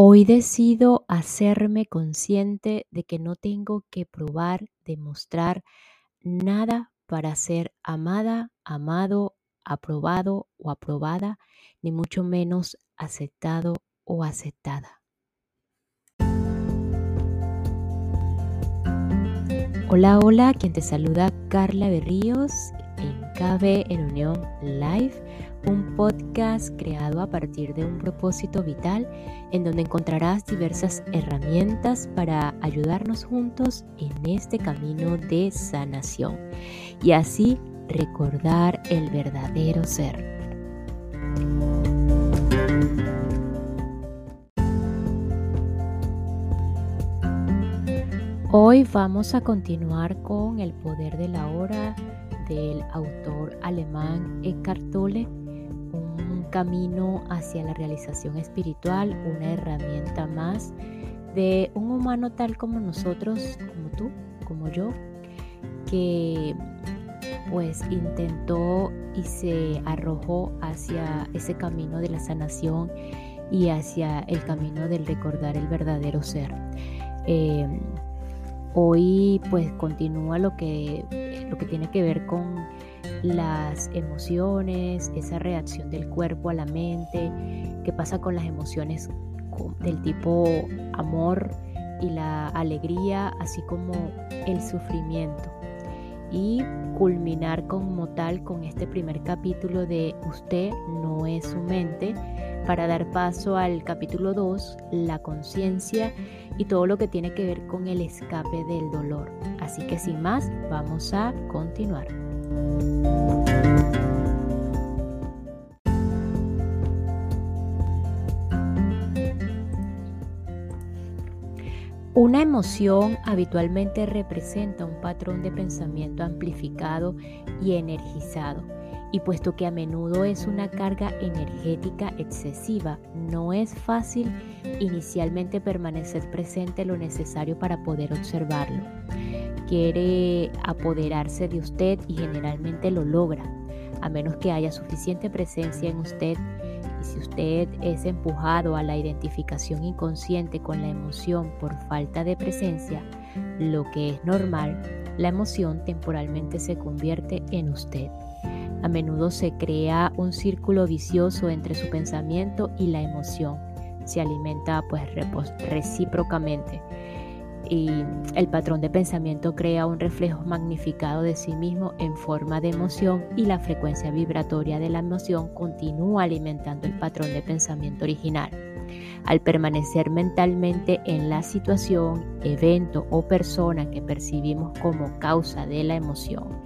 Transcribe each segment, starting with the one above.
Hoy decido hacerme consciente de que no tengo que probar, demostrar nada para ser amada, amado, aprobado o aprobada, ni mucho menos aceptado o aceptada. Hola, hola, quien te saluda Carla Berríos en KB en Unión Live un podcast creado a partir de un propósito vital en donde encontrarás diversas herramientas para ayudarnos juntos en este camino de sanación y así recordar el verdadero ser. Hoy vamos a continuar con El poder de la hora del autor alemán Eckhart Tolle un camino hacia la realización espiritual, una herramienta más de un humano tal como nosotros, como tú, como yo, que pues intentó y se arrojó hacia ese camino de la sanación y hacia el camino del recordar el verdadero ser. Em, hoy pues continúa lo que, lo que tiene que ver con las emociones, esa reacción del cuerpo a la mente, qué pasa con las emociones del tipo amor y la alegría, así como el sufrimiento. Y culminar como tal con este primer capítulo de Usted no es su mente, para dar paso al capítulo 2, la conciencia y todo lo que tiene que ver con el escape del dolor. Así que sin más, vamos a continuar. Una emoción habitualmente representa un patrón de pensamiento amplificado y energizado, y puesto que a menudo es una carga energética excesiva, no es fácil inicialmente permanecer presente lo necesario para poder observarlo quiere apoderarse de usted y generalmente lo logra, a menos que haya suficiente presencia en usted. Y si usted es empujado a la identificación inconsciente con la emoción por falta de presencia, lo que es normal, la emoción temporalmente se convierte en usted. A menudo se crea un círculo vicioso entre su pensamiento y la emoción. Se alimenta pues recíprocamente y el patrón de pensamiento crea un reflejo magnificado de sí mismo en forma de emoción y la frecuencia vibratoria de la emoción continúa alimentando el patrón de pensamiento original. Al permanecer mentalmente en la situación, evento o persona que percibimos como causa de la emoción,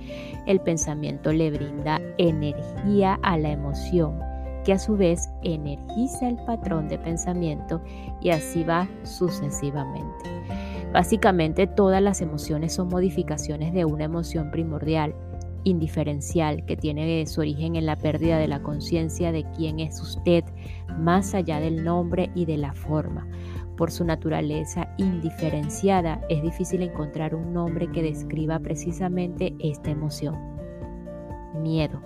el pensamiento le brinda energía a la emoción que a su vez energiza el patrón de pensamiento y así va sucesivamente. Básicamente todas las emociones son modificaciones de una emoción primordial, indiferencial, que tiene su origen en la pérdida de la conciencia de quién es usted, más allá del nombre y de la forma. Por su naturaleza indiferenciada, es difícil encontrar un nombre que describa precisamente esta emoción. Miedo.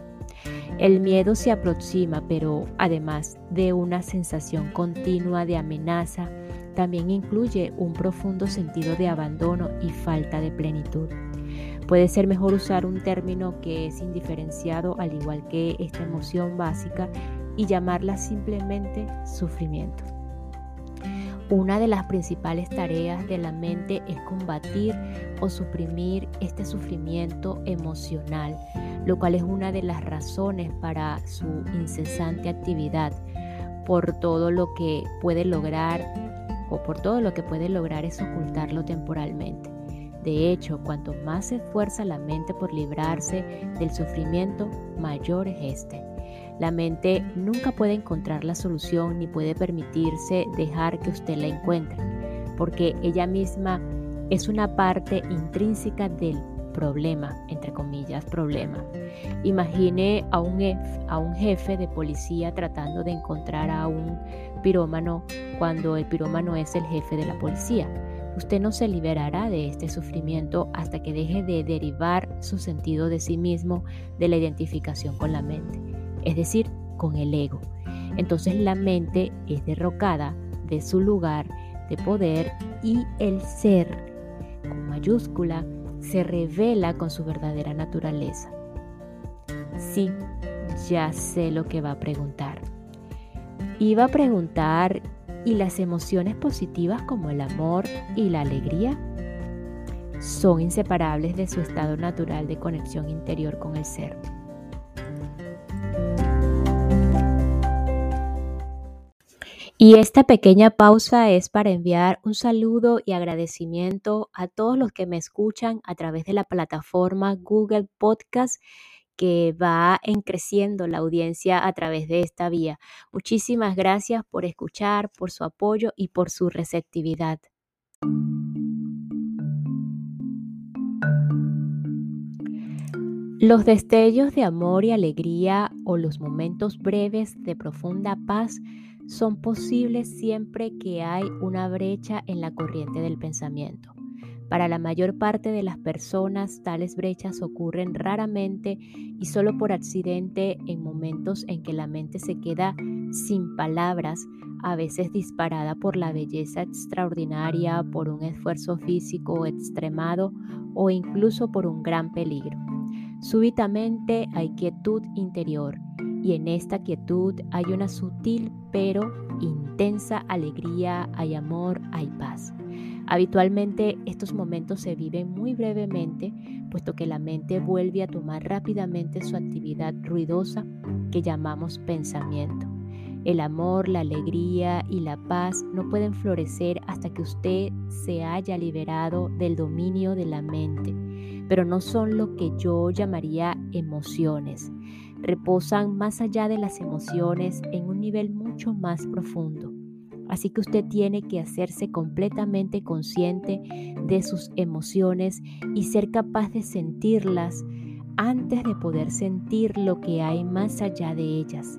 El miedo se aproxima, pero además de una sensación continua de amenaza, también incluye un profundo sentido de abandono y falta de plenitud. Puede ser mejor usar un término que es indiferenciado al igual que esta emoción básica y llamarla simplemente sufrimiento. Una de las principales tareas de la mente es combatir o suprimir este sufrimiento emocional, lo cual es una de las razones para su incesante actividad por todo lo que puede lograr o por todo lo que puede lograr es ocultarlo temporalmente. De hecho, cuanto más se esfuerza la mente por librarse del sufrimiento, mayor es este. La mente nunca puede encontrar la solución ni puede permitirse dejar que usted la encuentre, porque ella misma es una parte intrínseca del problema, entre comillas, problema. Imagine a un, a un jefe de policía tratando de encontrar a un pirómano cuando el pirómano es el jefe de la policía. Usted no se liberará de este sufrimiento hasta que deje de derivar su sentido de sí mismo de la identificación con la mente, es decir, con el ego. Entonces la mente es derrocada, de su lugar de poder y el ser, con mayúscula, se revela con su verdadera naturaleza. Sí, ya sé lo que va a preguntar. Iba a preguntar, ¿y las emociones positivas como el amor y la alegría? Son inseparables de su estado natural de conexión interior con el ser. Y esta pequeña pausa es para enviar un saludo y agradecimiento a todos los que me escuchan a través de la plataforma Google Podcast que va en creciendo la audiencia a través de esta vía. Muchísimas gracias por escuchar, por su apoyo y por su receptividad. Los destellos de amor y alegría o los momentos breves de profunda paz son posibles siempre que hay una brecha en la corriente del pensamiento. Para la mayor parte de las personas, tales brechas ocurren raramente y solo por accidente en momentos en que la mente se queda sin palabras, a veces disparada por la belleza extraordinaria, por un esfuerzo físico extremado o incluso por un gran peligro. Súbitamente hay quietud interior y en esta quietud hay una sutil pero intensa alegría, hay amor, hay paz. Habitualmente estos momentos se viven muy brevemente, puesto que la mente vuelve a tomar rápidamente su actividad ruidosa que llamamos pensamiento. El amor, la alegría y la paz no pueden florecer hasta que usted se haya liberado del dominio de la mente, pero no son lo que yo llamaría emociones reposan más allá de las emociones en un nivel mucho más profundo. Así que usted tiene que hacerse completamente consciente de sus emociones y ser capaz de sentirlas antes de poder sentir lo que hay más allá de ellas.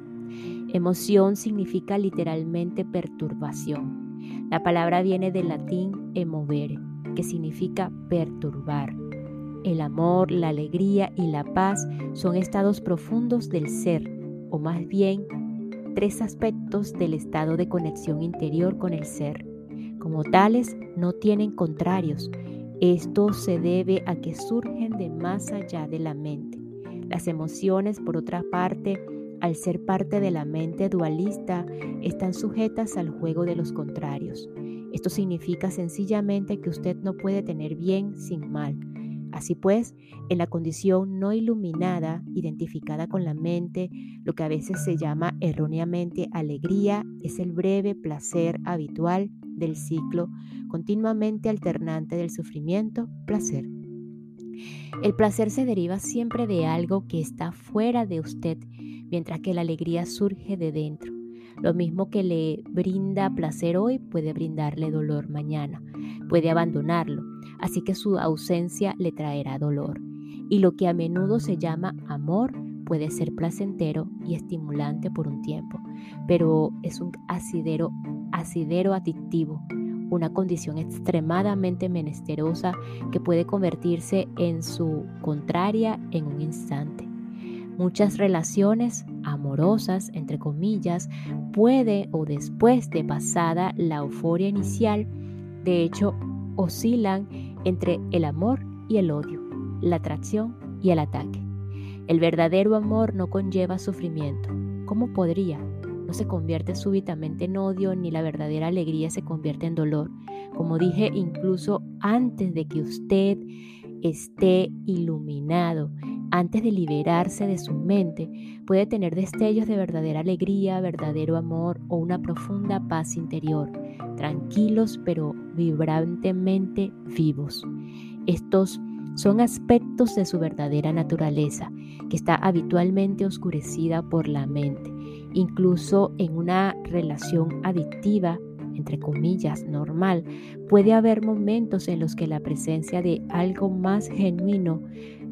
Emoción significa literalmente perturbación. La palabra viene del latín emovere, que significa perturbar. El amor, la alegría y la paz son estados profundos del ser, o más bien tres aspectos del estado de conexión interior con el ser. Como tales, no tienen contrarios. Esto se debe a que surgen de más allá de la mente. Las emociones, por otra parte, al ser parte de la mente dualista, están sujetas al juego de los contrarios. Esto significa sencillamente que usted no puede tener bien sin mal, Así pues, en la condición no iluminada, identificada con la mente, lo que a veces se llama erróneamente alegría es el breve placer habitual del ciclo continuamente alternante del sufrimiento-placer. El placer se deriva siempre de algo que está fuera de usted, mientras que la alegría surge de dentro. Lo mismo que le brinda placer hoy puede brindarle dolor mañana, puede abandonarlo, así que su ausencia le traerá dolor. Y lo que a menudo se llama amor puede ser placentero y estimulante por un tiempo, pero es un asidero, asidero adictivo, una condición extremadamente menesterosa que puede convertirse en su contraria en un instante. Muchas relaciones amorosas, entre comillas, puede o después de pasada la euforia inicial, de hecho, oscilan entre el amor y el odio, la atracción y el ataque. El verdadero amor no conlleva sufrimiento. ¿Cómo podría? No se convierte súbitamente en odio ni la verdadera alegría se convierte en dolor. Como dije, incluso antes de que usted esté iluminado, antes de liberarse de su mente, puede tener destellos de verdadera alegría, verdadero amor o una profunda paz interior, tranquilos pero vibrantemente vivos. Estos son aspectos de su verdadera naturaleza, que está habitualmente oscurecida por la mente. Incluso en una relación adictiva, entre comillas, normal, puede haber momentos en los que la presencia de algo más genuino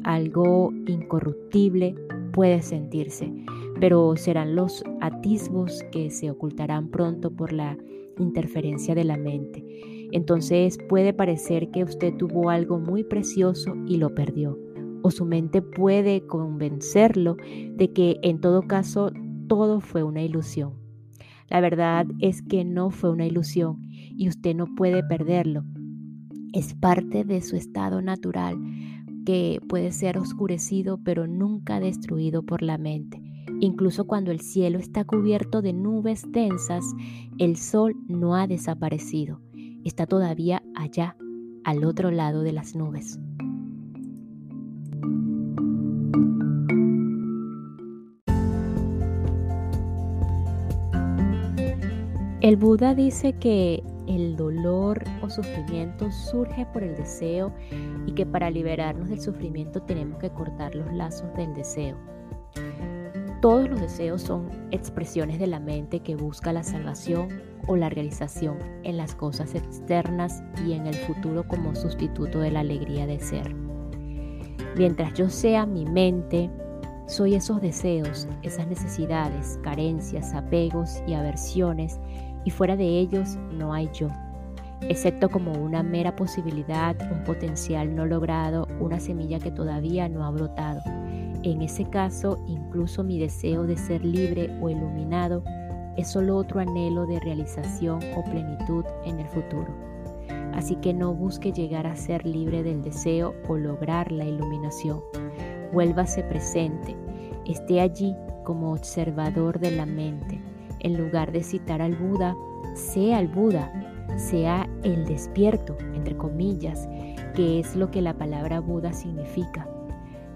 algo incorruptible puede sentirse, pero serán los atisbos que se ocultarán pronto por la interferencia de la mente. Entonces puede parecer que usted tuvo algo muy precioso y lo perdió, o su mente puede convencerlo de que en todo caso todo fue una ilusión. La verdad es que no fue una ilusión y usted no puede perderlo. Es parte de su estado natural que puede ser oscurecido pero nunca destruido por la mente. Incluso cuando el cielo está cubierto de nubes densas, el sol no ha desaparecido. Está todavía allá, al otro lado de las nubes. El Buda dice que el dolor o sufrimiento surge por el deseo y que para liberarnos del sufrimiento tenemos que cortar los lazos del deseo. Todos los deseos son expresiones de la mente que busca la salvación o la realización en las cosas externas y en el futuro como sustituto de la alegría de ser. Mientras yo sea mi mente, soy esos deseos, esas necesidades, carencias, apegos y aversiones y fuera de ellos no hay yo, excepto como una mera posibilidad, un potencial no logrado, una semilla que todavía no ha brotado. En ese caso, incluso mi deseo de ser libre o iluminado es solo otro anhelo de realización o plenitud en el futuro. Así que no busque llegar a ser libre del deseo o lograr la iluminación. Vuélvase presente, esté allí como observador de la mente en lugar de citar al Buda, sea el Buda, sea el despierto, entre comillas, que es lo que la palabra Buda significa.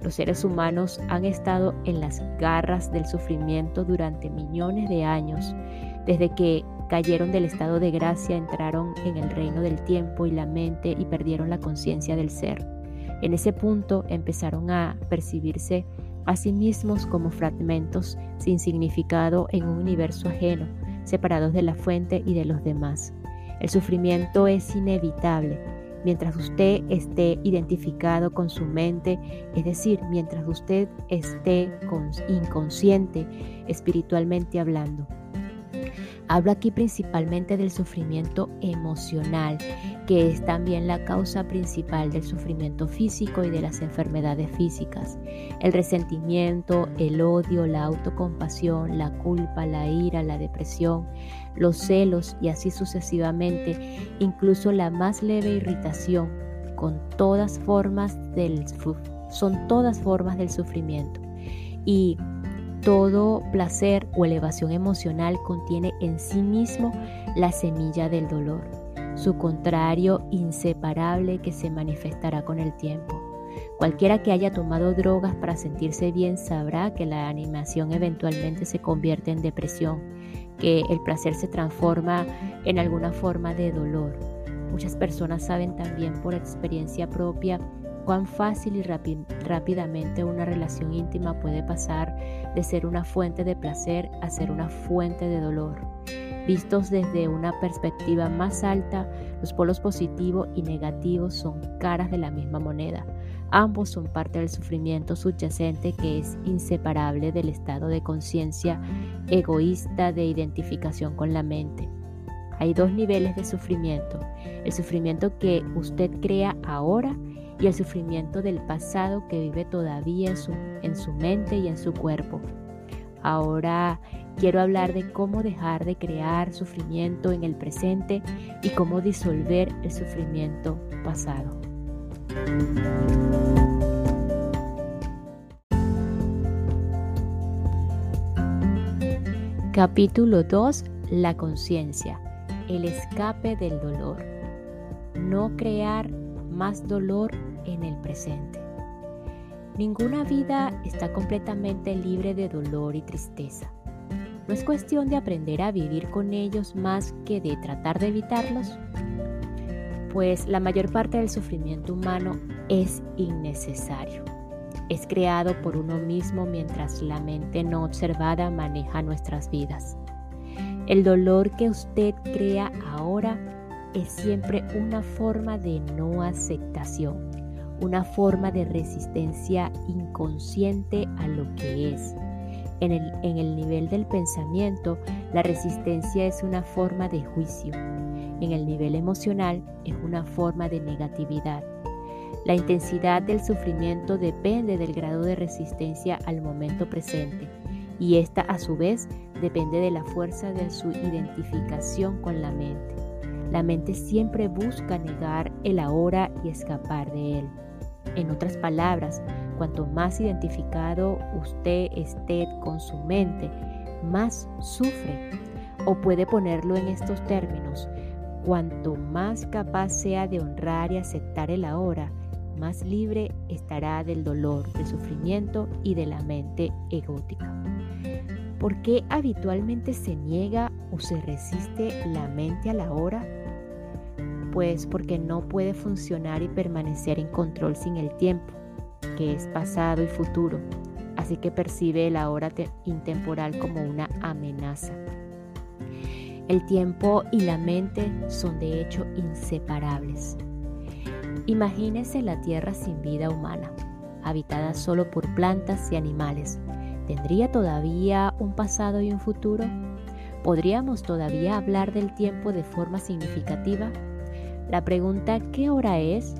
Los seres humanos han estado en las garras del sufrimiento durante millones de años, desde que cayeron del estado de gracia, entraron en el reino del tiempo y la mente y perdieron la conciencia del ser. En ese punto empezaron a percibirse a sí como fragmentos sin significado en un universo ajeno, separados de la fuente y de los demás. El sufrimiento es inevitable mientras usted esté identificado con su mente, es decir, mientras usted esté inconsciente espiritualmente hablando. Hablo aquí principalmente del sufrimiento emocional, que es también la causa principal del sufrimiento físico y de las enfermedades físicas. El resentimiento, el odio, la autocompasión, la culpa, la ira, la depresión, los celos y así sucesivamente, incluso la más leve irritación, con todas formas del, son todas formas del sufrimiento. Y todo placer o elevación emocional contiene en sí mismo la semilla del dolor, su contrario inseparable que se manifestará con el tiempo. Cualquiera que haya tomado drogas para sentirse bien sabrá que la animación eventualmente se convierte en depresión, que el placer se transforma en alguna forma de dolor. Muchas personas saben también por experiencia propia cuán fácil y rápidamente una relación íntima puede pasar de ser una fuente de placer a ser una fuente de dolor. Vistos desde una perspectiva más alta, los polos positivo y negativo son caras de la misma moneda. Ambos son parte del sufrimiento subyacente que es inseparable del estado de conciencia egoísta de identificación con la mente. Hay dos niveles de sufrimiento. El sufrimiento que usted crea ahora y el sufrimiento del pasado que vive todavía en su, en su mente y en su cuerpo. Ahora quiero hablar de cómo dejar de crear sufrimiento en el presente y cómo disolver el sufrimiento pasado. Capítulo 2. La conciencia. El escape del dolor. No crear más dolor en el presente. Ninguna vida está completamente libre de dolor y tristeza. No es cuestión de aprender a vivir con ellos más que de tratar de evitarlos, pues la mayor parte del sufrimiento humano es innecesario. Es creado por uno mismo mientras la mente no observada maneja nuestras vidas. El dolor que usted crea ahora es siempre una forma de no aceptación una forma de resistencia inconsciente a lo que es. En el, nivel del pensamiento, la resistencia es una forma de juicio. En el nivel emocional es una forma de negatividad. La intensidad del sufrimiento depende del grado de resistencia al momento presente y esta a su vez depende de la fuerza de su identificación con la mente. La mente siempre busca negar el ahora y escapar de él. En otras palabras, cuanto más identificado usted esté con su mente, más sufre. O puede ponerlo en estos términos, cuanto más capaz sea de honrar y aceptar el ahora, más libre estará del dolor, del sufrimiento y de la mente egótica. ¿Por qué habitualmente se niega o se resiste la mente a la hora? Pues porque no puede funcionar y permanecer en control sin el tiempo, que es pasado y futuro, así que percibe la hora intemporal como una amenaza. El tiempo y la mente son de hecho inseparables. Imagínese la Tierra sin vida humana, habitada solo por plantas y animales. ¿Tendría todavía un pasado y un futuro? ¿Podríamos todavía hablar del tiempo de forma significativa? La pregunta ¿qué hora es?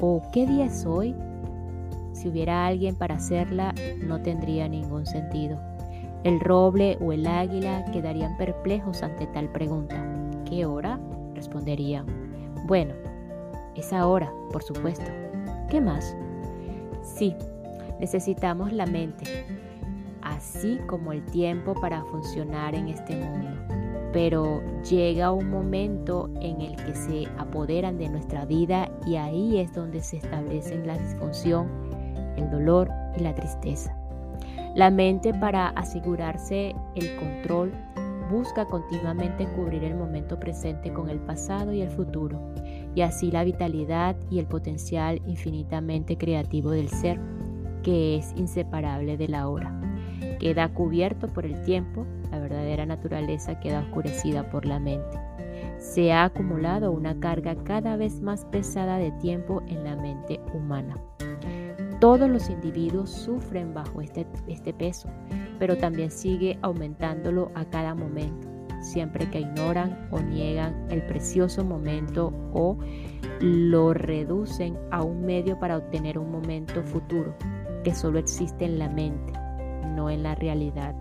o ¿qué día es hoy? Si hubiera alguien para hacerla, no tendría ningún sentido. El roble o el águila quedarían perplejos ante tal pregunta. ¿Qué hora? responderían. Bueno, es ahora, por supuesto. ¿Qué más? Sí, necesitamos la mente, así como el tiempo para funcionar en este mundo. Pero llega un momento en el que se apoderan de nuestra vida y ahí es donde se establecen la disfunción, el dolor y la tristeza. La mente para asegurarse el control busca continuamente cubrir el momento presente con el pasado y el futuro y así la vitalidad y el potencial infinitamente creativo del ser, que es inseparable de la hora. Queda cubierto por el tiempo, la verdadera naturaleza queda oscurecida por la mente. Se ha acumulado una carga cada vez más pesada de tiempo en la mente humana. Todos los individuos sufren bajo este, este peso, pero también sigue aumentándolo a cada momento siempre que ignoran o niegan el precioso momento o lo reducen a un medio para obtener un momento futuro que solo existe en la mente, no en la realidad.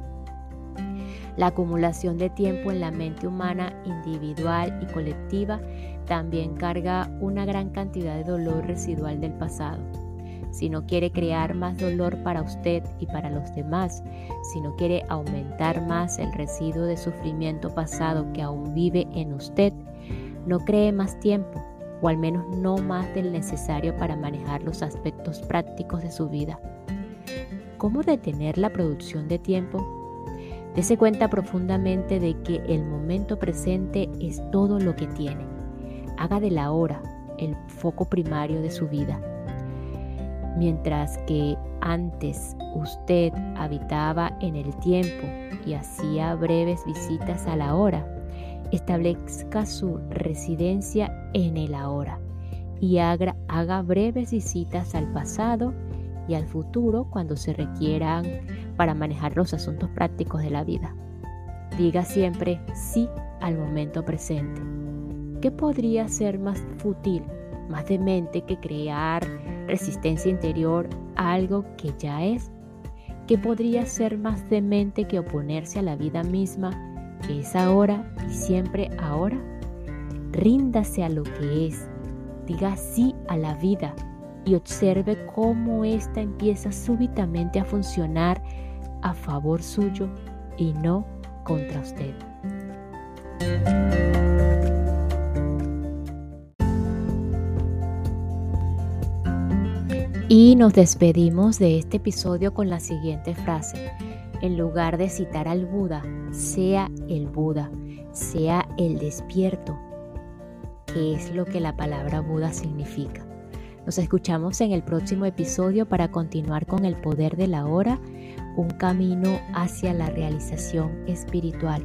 La acumulación de tiempo en la mente humana individual y colectiva también carga una gran cantidad de dolor residual del pasado si no quiere crear más dolor para usted y para los demás, si no quiere aumentar más el residuo de sufrimiento pasado que aún vive en usted, no cree más tiempo, o al menos no más del necesario para manejar los aspectos prácticos de su vida. ¿Cómo detener la producción de tiempo? Dese cuenta profundamente de que el momento presente es todo lo que tiene. Haga de la hora el foco primario de su vida Mientras que antes usted habitaba en el tiempo y hacía breves visitas a la hora, establezca su residencia en el ahora y haga, haga breves visitas al pasado y al futuro cuando se requieran para manejar los asuntos prácticos de la vida. Diga siempre sí al momento presente. ¿Qué podría ser más fútil, más demente que crear resistencia interior a algo que ya es, que podría ser más demente que oponerse a la vida misma, que es ahora y siempre ahora. Ríndase a lo que es, diga sí a la vida y observe cómo ésta empieza súbitamente a funcionar a favor suyo y no contra usted. Y nos despedimos de este episodio con la siguiente frase. En lugar de citar al Buda, sea el Buda, sea el despierto, que es lo que la palabra Buda significa. Nos escuchamos en el próximo episodio para continuar con el poder de la hora, un camino hacia la realización espiritual.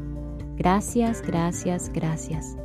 Gracias, gracias, gracias.